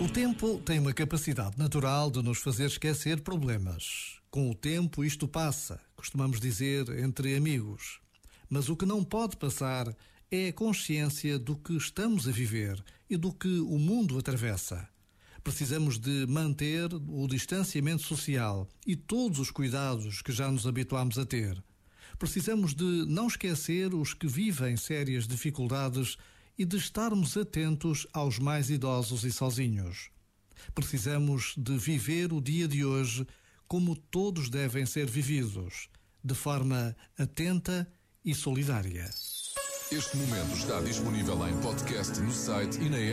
O tempo tem uma capacidade natural de nos fazer esquecer problemas. Com o tempo, isto passa, costumamos dizer entre amigos. Mas o que não pode passar é a consciência do que estamos a viver e do que o mundo atravessa. Precisamos de manter o distanciamento social e todos os cuidados que já nos habituámos a ter. Precisamos de não esquecer os que vivem sérias dificuldades e de estarmos atentos aos mais idosos e sozinhos. Precisamos de viver o dia de hoje como todos devem ser vividos, de forma atenta e solidária. Este momento está disponível em podcast no site e na app.